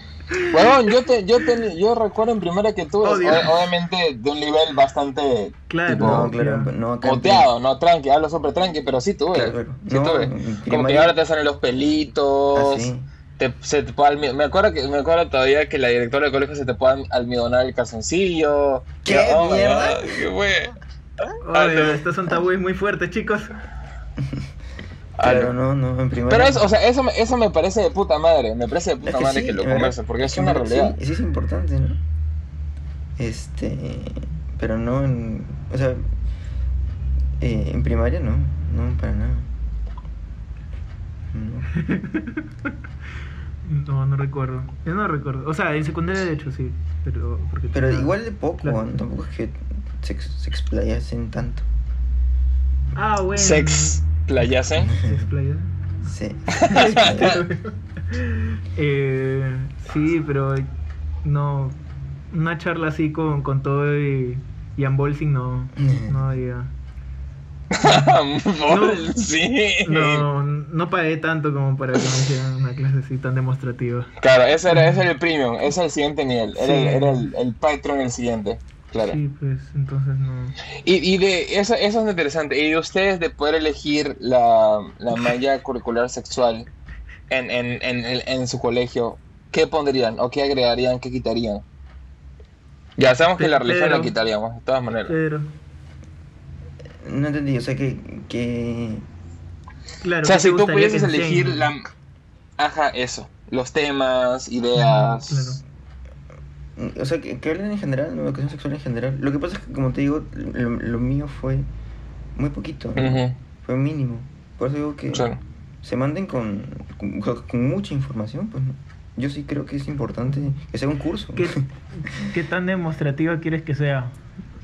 Bueno, yo, te, yo, te- yo recuerdo en primera que o- obviamente de un nivel bastante Claro. tipo, No, claro, no Moteado, no tranqui, hablo súper tranqui, pero sí tuve. Claro, claro. Sí No, tuve. Como que primaria- ahora te salen los pelitos. Así. te- se te puede me acuerdo que me acuerdo todavía que la directora del colegio se te puede almidonar el calzoncillo. ¿Qué oh mierda? Qué fue. Oye, estos son tabúes muy fuertes, chicos. Claro, no, no, en primaria. Pero eso, o sea, eso me, eso me parece de puta madre, me parece de Es puta que madre sí, que lo conversen, porque es una realidad. Sí, sí es importante, ¿no? Este, pero no en, o sea, eh, en primaria no, no, para nada. No. No, no recuerdo. Yo no recuerdo. O sea, en secundaria de hecho sí. Pero, porque Pero tenía- igual de poco, Claro. ¿no? tampoco es que se, se explayasen tanto. Ah, bueno. Sex playasen. ¿Se explaya? Sí. eh, sí, pero no. Una charla así con, con todo y, y unboxing no. No había. Bol, sí. No, no pagué tanto como para que me hicieran una clase así tan demostrativa. Claro, ese era, ese era el premium, ese era el siguiente nivel, era, el, era el, el Patreon el siguiente, claro. Sí, pues entonces no. Y, y de eso, eso es interesante, y de ustedes de poder elegir la, la malla curricular sexual en, en, en, en- en su colegio, ¿qué pondrían o qué agregarían, qué quitarían? Ya sabemos que la religión la quitaríamos, de todas maneras. Pero, No entendí, o sea que, que claro. O sea, ¿qué te si tú pudieses elegir la... Ajá, eso, los temas, ideas... Claro. O sea, que, que hablen en general, ¿no? educación sexual en general. Lo que pasa es que, como te digo, lo, lo mío fue muy poquito, ¿no? Ujú, fue mínimo. Por eso digo que claro. se manden con, con, con mucha información, pues, ¿no? Yo sí creo que es importante que sea un curso. ¿Qué, ¿Qué tan demostrativa quieres que sea?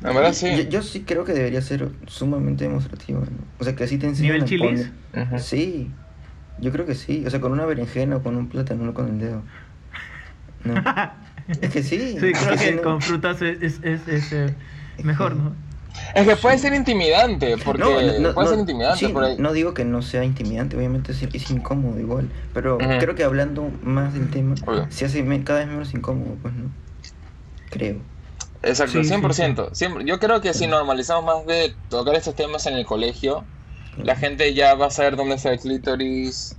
En verdad sí. Yo, yo sí creo que debería ser sumamente demostrativo, ¿no? O sea, que así te enseñan ¿Nivel a chilis? poner- Ujú. Sí, yo creo que sí. O sea, con una berenjena o con un plátano, no con el dedo. No. es que sí. Creo que con frutas es, es, es, es, eh, mejor, ¿no? Es que puede ser intimidante, porque No, no, no, puede ser intimidante sí, por ahí. no digo que no sea intimidante, obviamente es, es incómodo igual, pero creo que hablando más del tema Obvio. se hace me- cada vez menos incómodo, pues, ¿no? Creo. Exacto, Sí, sí, 100%. Siempre, yo creo que si normalizamos más de tocar estos temas en el colegio, la gente ya va a saber dónde está el clítoris,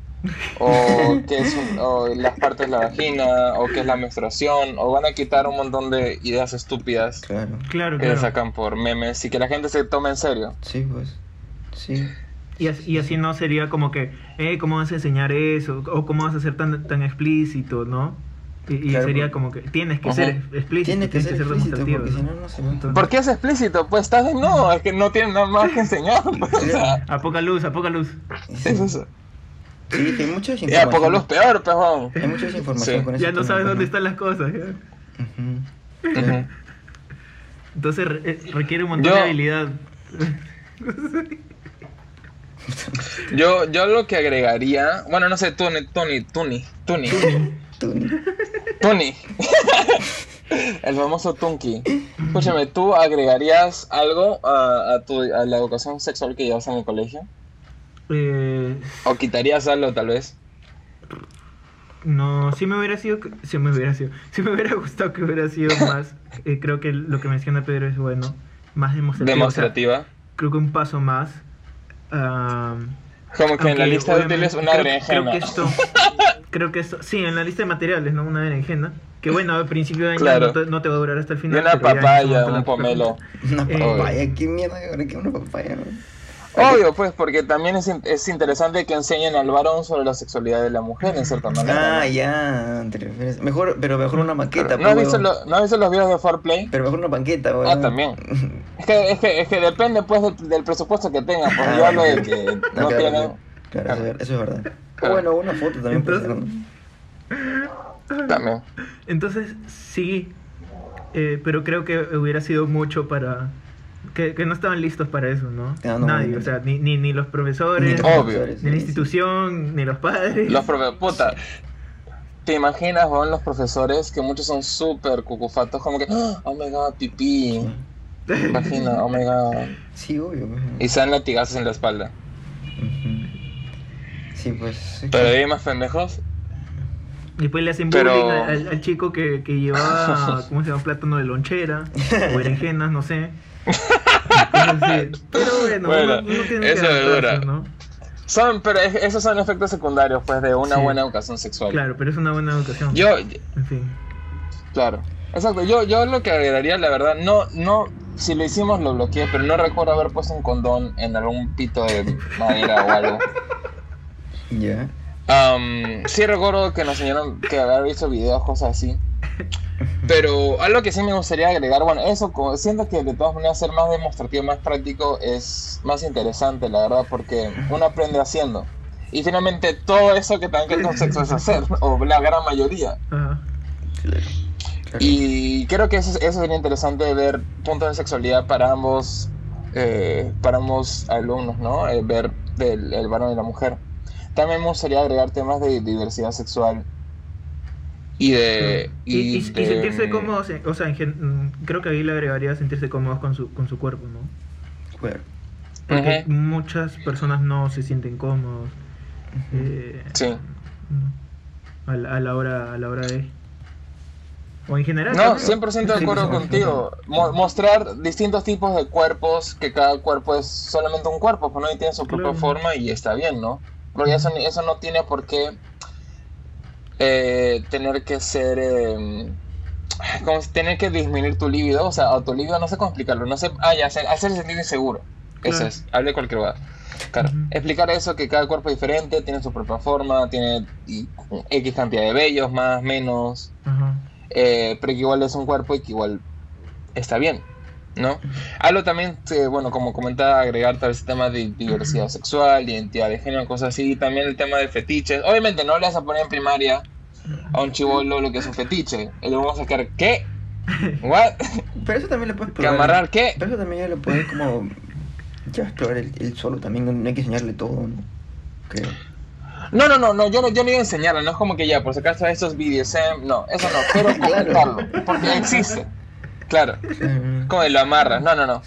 o qué es un- o las partes de la vagina, o qué es la menstruación, o van a quitar un montón de ideas estúpidas Claro. Claro, que claro. sacan por memes y que la gente se tome en serio. Sí, pues. Sí. Y así, y así no sería como que, eh, ¿cómo vas a enseñar eso? O ¿cómo vas a ser tan, tan explícito, no? Y, y Claro, sería como que tienes que Ajá. ser ex- explícito, Tiene que ser explícito, demostrativo. porque si ¿no? no, no se nota. Entonces- ¿Por qué es explícito? Pues estás de no, es que no tiene nada más que enseñar. pues, o sea, A poca luz, a poca luz. Sí, es eso. Sí, hay mucha Y a poco información. los peor, pejón. Hay mucha información Sí. con eso. Ya no sabes dónde están las cosas. ¿ya? Ujú. Entonces re- eh, requiere un montón Yo- de habilidad. Yo, yo lo que agregaría, bueno, no sé, Tony, Tony, Tony, Tony, Tony, el famoso Tunki. Escúchame, ¿tú agregarías algo a, a tu, a la educación sexual que llevas en el colegio? Eh, ¿O quitarías algo tal vez? no, si me hubiera sido, si me hubiera sido, si me hubiera gustado que hubiera sido más, eh, creo que lo que menciona Pedro es bueno, más o sea, Demostrativa. creo que un paso más. ah, Como que en la lista de útiles una creo, berenjena. creo que esto, creo que esto, sí, en la lista de materiales, ¿no? Una berenjena. Que bueno, al principio de año Claro. no, te, no te va a durar hasta el Y final. una papaya, un pomelo. Una Eh, papaya, qué mierda, que una papaya, ¿no? Obvio, pues, porque también es, in- es interesante que enseñen al varón sobre la sexualidad de la mujer, en cierta manera. Ah, ¿no? ya, te refieres. Mejor, pero mejor una maqueta, ¿No has, pues, visto lo- ¿No has visto los videos de Foreplay? Pero mejor una banqueta, weón. Ah, también. Es que, es que, es que depende, pues, del, del presupuesto que tengan. Pues Ah, yo hablo de que No, no claro, tienen... claro, claro, eso, es- eso es verdad. O Claro. bueno, una foto también puede ser, Entonces- ¿no? También. Entonces, sí, eh, pero creo que hubiera sido mucho para... Que, que no estaban listos para eso, ¿no? Ah, no, Nadie, no. o sea, ni, ni, ni los profesores, Obvio. ni la sí. institución, ni los padres. Los profesores, puta. ¿Te imaginas, weón, los profesores que muchos son súper cucufatos? Como que, "Ah, oh my god, pipí. Imagina, oh my god. Sí, obvio. pues. Y se dan latigazos en la espalda. Sí, pues. es Pero ahí más pendejos. Y después le hacen Pero- bullying al, al chico que, que llevaba, ¿cómo se llama? Plátano de lonchera, o berenjenas, no sé. Pero bueno, Bueno, uno, uno tiene eso que es dura. ¿no? Son, pero es- esos son efectos secundarios, pues, de una Sí. buena educación sexual. Claro, pero es una buena educación. Yo, En fin. claro. Exacto, yo, yo lo que agregaría, la verdad, no, no, si lo hicimos lo bloqueé, pero no recuerdo haber puesto un condón en algún pito de madera o algo. Ya. Am, sí recuerdo que nos enseñaron que haber visto videos, cosas así. Pero algo que sí me gustaría agregar, bueno, eso como- siento que de todas maneras ser más demostrativo, más práctico es más interesante, la verdad, porque uno aprende haciendo. Y finalmente todo eso que también que con sexo es hacer, o la gran mayoría. Ajá. Claro. Claro. Y creo que eso, eso sería interesante ver puntos de sexualidad para ambos, eh, para ambos alumnos, ¿no? Eh, ver del el varón y la mujer. También me gustaría agregar temas de diversidad sexual y de... Y, y- y de- sentirse cómodos, en- o sea, en gen- mm, creo que ahí le agregaría sentirse cómodos con su, con su cuerpo, ¿no? Claro. Porque muchas personas no se sienten cómodos eh, Sí. a, la, a la hora a la hora de o en general No, también. 100% de acuerdo 100%. contigo. Mo- mostrar distintos tipos de cuerpos, que cada cuerpo es solamente un cuerpo, pues no y tiene su propia Claro. forma y está bien, ¿no? Porque eso, eso no tiene por qué eh, tener que ser... eh, como si- tener que disminuir tu libido, o sea, o tu libido, no sé cómo explicarlo, no sé, ah, ya, hacer, hacerse sentir inseguro, eso Claro. es, hable cualquier lugar. Claro, explicar eso, que cada cuerpo es diferente, tiene su propia forma, tiene X cantidad de vellos, más, menos, eh, pero que igual es un cuerpo y que igual está bien, ¿no? Hablo también, eh, bueno, como comentaba, agregar tal vez el tema de diversidad sexual, identidad de género, cosas así, y también el tema de fetiches. Obviamente no le vas a poner en primaria a un chivolo lo que es un fetiche, y le vamos a sacar, ¿qué? ¿What? Pero eso también lo puedes ¿Que probar. amarrar qué? Pero eso también ya lo puedes como. Ya explorar el, el solo también, no, hay que enseñarle todo, ¿no? Creo. No, no, no, no, yo no, yo no iba a enseñarlo, no es como que ya, por si acaso estos BDSM, no, eso no, pero comentarlo, porque existe, claro. Como lo amarras, no, no, no.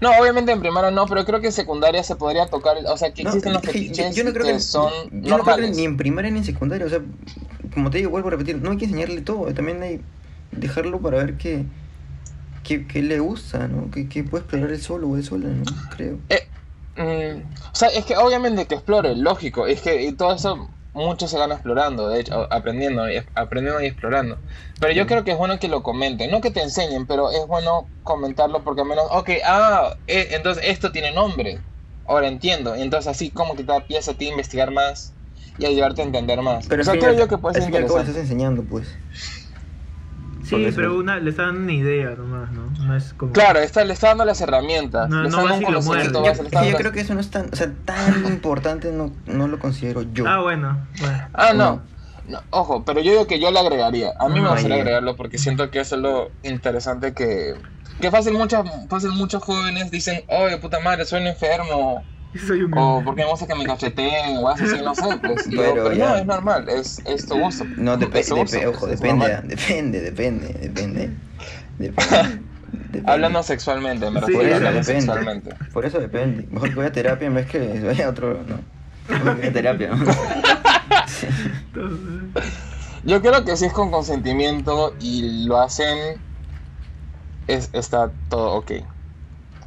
No, obviamente en primaria no, pero creo que en secundaria se podría tocar, o sea, que No, existen los fetiches yo no creo que, que, son yo no creo que normales. ni en primaria ni en secundaria, o sea, como te digo, vuelvo a repetir, no hay que enseñarle todo, también hay dejarlo para ver qué, qué, qué le gusta, ¿no? Que, que puede explorar él solo o él sola, ¿no? Creo. Eh, mm, o sea, es que obviamente que explore, lógico, es que todo eso mucho se gana explorando, de hecho, aprendiendo, y- aprendiendo y explorando. Pero yo creo que es bueno que lo comenten, no que te enseñen, pero es bueno comentarlo porque al menos, ok, ah, eh, entonces esto tiene nombre, ahora entiendo, entonces así como que te da pieza a ti investigar más y ayudarte a entender más. Pero o sea, creo yo que puede al ser interesante. estás enseñando, pues. Sí, eso- pero una, le está dando una idea nomás, ¿no? No es como... Claro, está, le está dando las herramientas, No, le no está vas dando un conocimiento base, Yo, creo que eso no es tan, o sea, tan importante, no, no lo considero yo. Ah, bueno, bueno. Ah, no. No. No, Ojo, pero yo digo que yo le agregaría. A mí me gustaría agregarlo porque siento que eso es lo interesante que... Que fácil, muchas, fácil muchos jóvenes dicen, oye, puta madre, soy un enfermo. Soy un... O porque me gusta que me cacheteen o así, no sé. Pues, Pero pero ya. no, es normal, es, es tu gusto. No, depe- es tu gusto, depe- ojo, depende, depende, depende, depende, depende. depende. Hablando sexualmente, me Sí, refiero eso hablando depende. sexualmente. Por eso depende. Mejor que vaya a terapia en vez que vaya a otro. No. Mejor que vaya a terapia. ¿no? Sí. Yo creo que si es con consentimiento y lo hacen, es, está todo ok.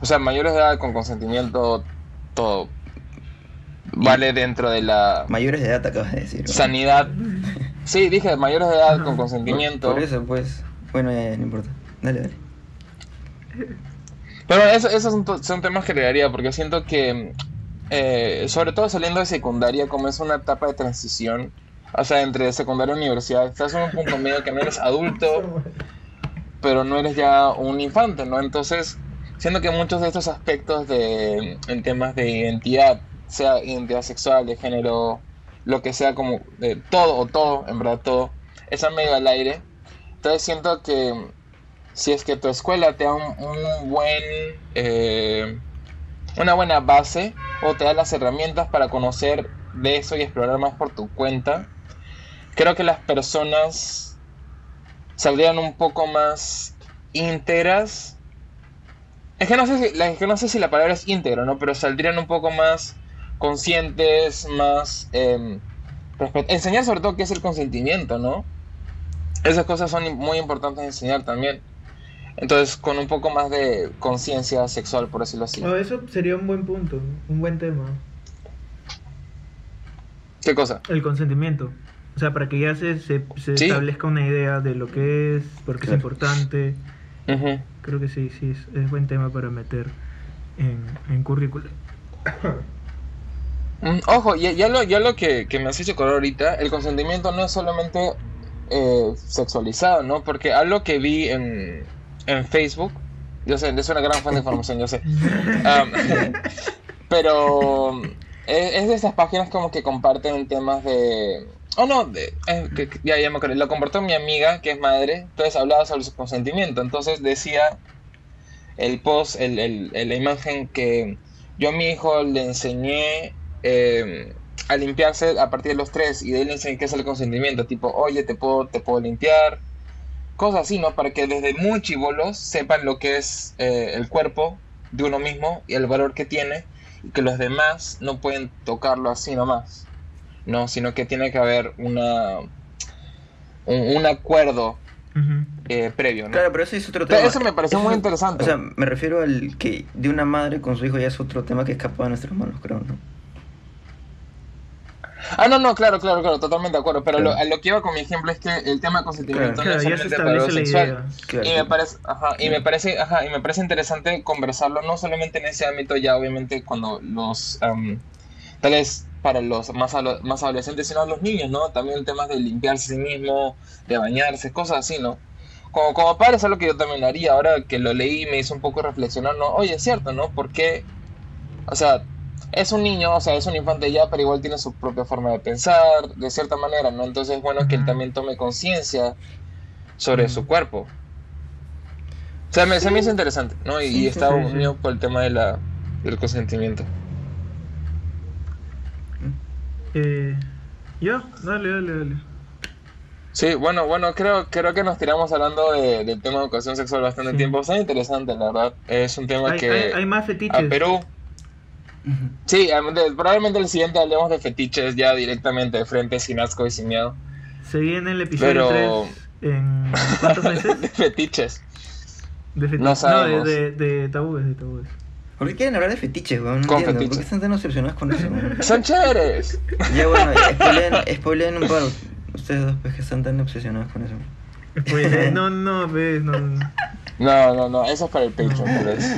O sea, mayores de edad con consentimiento, todo vale dentro de la Mayores de edad acabas de decir. sanidad. Sí, dije mayores de edad con consentimiento. Por eso, pues. Bueno, ya, ya, no importa. Dale, dale. Pero eso- esos son temas que le daría porque siento que, eh, sobre todo saliendo de secundaria, como es una etapa de transición, o sea, entre secundaria y universidad, estás en un punto medio que no eres adulto, pero no eres ya un infante, ¿no? Entonces, siento que muchos de estos aspectos de, en temas de identidad, sea identidad sexual, de género, lo que sea, como de todo o todo, en verdad todo, está medio al aire. Entonces siento que si es que tu escuela te da un buen eh, una buena base o te da las herramientas para conocer de eso y explorar más por tu cuenta creo que las personas saldrían un poco más íntegras es que no sé si la, es que no sé si la palabra es íntegro no pero saldrían un poco más conscientes más eh, enseñar sobre todo qué es el consentimiento no esas cosas son muy importantes de enseñar también entonces, con un poco más de conciencia sexual, por decirlo así. Oh, eso sería un buen punto, un buen tema. ¿Qué cosa? El consentimiento. O sea, para que ya se, se, se Sí. establezca una idea de lo que es, por qué es Claro. Creo que sí, sí, es, es buen tema para meter en, en currícula. Mm, Ojo, ya, ya lo, ya lo que, que me has hecho acordar ahorita, el consentimiento no es solamente eh, sexualizado, ¿no? Porque algo que vi en, en Facebook, yo sé, es una gran fuente de información, yo sé. Pero es, es de esas páginas como que comparten temas de... Oh, no, de, que- ya, ya me acordé. Lo compartió mi amiga, que es madre, entonces hablaba sobre su consentimiento. Entonces decía el post, el, la imagen que yo a mi hijo le enseñé eh, a limpiarse a partir de los tres y de ahí le enseñé qué es el consentimiento. Tipo, oye, te puedo, te puedo limpiar. Cosas así, ¿no? Para que desde muy chivolos sepan lo que es eh, el cuerpo de uno mismo y el valor que tiene y que los demás no pueden tocarlo así nomás. No, sino que tiene que haber una un, un acuerdo eh, previo, ¿no? Claro, pero eso es otro Pero tema. eso me pareció muy es- interesante. O sea, me refiero al que de una madre con su hijo ya es otro tema que escapa de nuestras manos, creo, ¿no? Ah, no, no, claro, claro, claro, totalmente de acuerdo. Pero Claro. lo, a lo que iba con mi ejemplo es que el tema de consentimiento Claro, no ya es solamente sexual. idea. Claro. Y me parece, ajá, y me parece, ajá, y me parece interesante conversarlo no solamente en ese ámbito ya obviamente cuando los am, tal vez para los más más adolescentes, sino los niños, ¿no? También temas de limpiarse a sí mismo, de bañarse, cosas así, ¿no? Como, como padre es algo que yo también haría, ahora que lo leí me hizo un poco reflexionar, ¿no? Oye, es cierto, ¿no? Porque, o sea, es un niño, o sea, es un infante ya, pero igual tiene su propia forma de pensar, de cierta manera, ¿no? Entonces es bueno que él también tome conciencia sobre su cuerpo. O sea, me, se me hizo interesante, ¿no? Y, Sí, y sí, está sí, sí. unido por el tema de la, del consentimiento. Eh, ya, dale, dale, dale. Sí, bueno, bueno, creo, creo que nos tiramos hablando de- del tema de educación sexual bastante Sí. tiempo. Está interesante, la verdad. Es un tema Hay, que hay, hay más a fetiches. Perú... Ujú. Sí, probablemente el siguiente hablemos de fetiches ya directamente de frente, sin asco y sin miedo. Se viene el episodio Pero- 3 en ¿cuántos meses? de fetiches. De fetiches. No No, sabemos. de, de, de tabúes, de tabúes. ¿Por qué quieren hablar de fetiches, weón? No Con entiendo. ¿Por qué están tan obsesionados con eso, weón? ¡Son chéveres! Ya, bueno, spoileen, spoileen un par. Ustedes dos, pues, que están tan obsesionados con eso. Spoiler. no, no, ves, no. no. No, no, no, eso es para el Patreon, tal vez.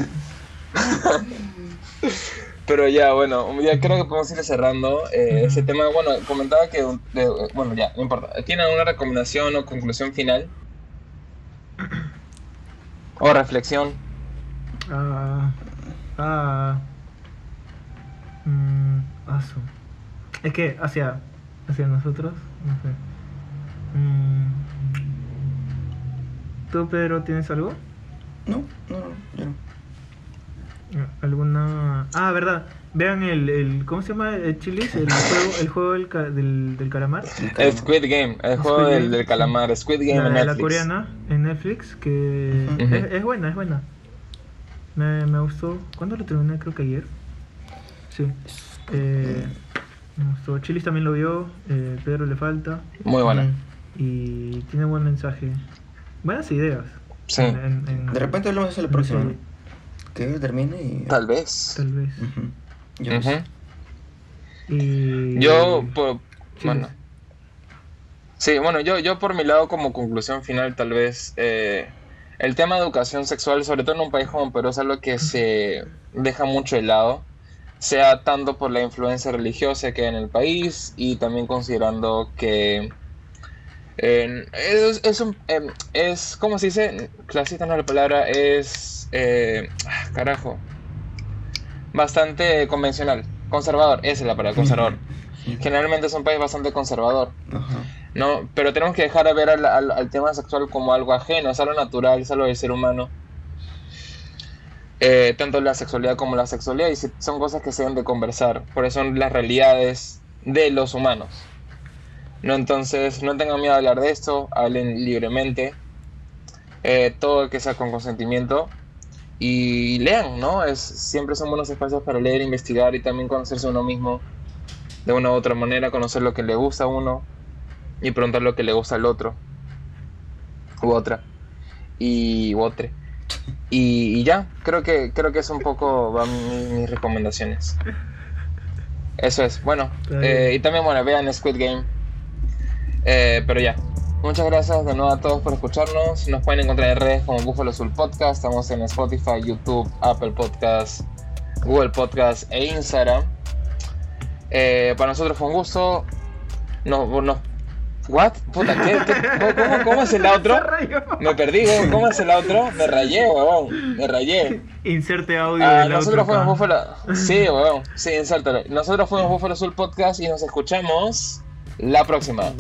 Pero ya, bueno, ya creo que podemos ir cerrando eh, ese tema. Bueno, comentaba que, de- bueno, ya, no importa. ¿Tiene alguna recomendación o conclusión final? O reflexión. Ah. Ah. Mm. Es que hacia, hacia nosotros, no sé. Mm. ¿Tú, Pedro, tienes algo? No, no, no, yo no. ¿Alguna...? Ah, verdad. Vean el, el ¿cómo se llama? El Chilis, el juego, el juego del, ca- del, del calamar. El Squid Game, el juego Squid del, Game, del calamar, Squid Game La, en la Netflix. coreana en Netflix, que es buena, es buena. Me, me gustó. ¿Cuándo lo terminé? Creo que ayer. Sí. Eh, me gustó. Chilis también lo vio, eh, Pedro le falta. Muy buena. Mm. Y tiene buen mensaje. Buenas ideas. Sí, En- en- en- De repente hablamos de eso serie, ¿no? Que termine y... tal vez. Tal vez. Ujú. Yo Ujú. pues. Y... Yo, por, Sí, bueno. sí. Sí, bueno, yo, yo por mi lado como conclusión final tal vez eh, el tema de educación sexual, sobre todo en un país como Perú, es algo que se deja mucho de lado, sea tanto por la influencia religiosa que hay en el país y también considerando que eh, es, es, un, eh, es, ¿cómo se dice? Clasista no es la palabra, es, eh, ah, carajo, bastante convencional, conservador, esa es la palabra, conservador. Generalmente es un país bastante conservador. Ajá. No, pero tenemos que dejar de ver al, al- tema sexual como algo ajeno, es algo natural, es algo del ser humano. Eh, tanto la sexualidad como la sexualidad, y son cosas que se deben de conversar, porque son las realidades de los humanos. No, entonces, no tengan miedo a hablar de esto, hablen libremente, eh, todo que sea con consentimiento, y lean, ¿no? Es, siempre son buenos espacios para leer, investigar y también conocerse uno mismo de una u otra manera, conocer lo que le gusta a uno y preguntar lo que le gusta al otro u otra y u. Y, y ya, creo que creo que es un poco van mi- mis recomendaciones. Eso es, bueno, eh, y también bueno, vean Squid Game. Eh, pero ya, muchas gracias de nuevo a todos por escucharnos. Nos pueden encontrar en redes como Búfalo Azul Podcast. Estamos en Spotify, YouTube, Apple Podcast, Google Podcast e Instagram. Eh, para nosotros fue un gusto. No, no. ¿What? Puta, ¿qué, qué- cómo, cómo es el rayó. Me perdí. ¿cómo es el outro? Me rayé, weón. Me rayé. Inserte audio Ah, del nosotros fuimos. Búfalo. Sí, weón. Sí, insértalo. Nosotros fuimos Búfalo Azul Podcast y nos escuchamos la próxima.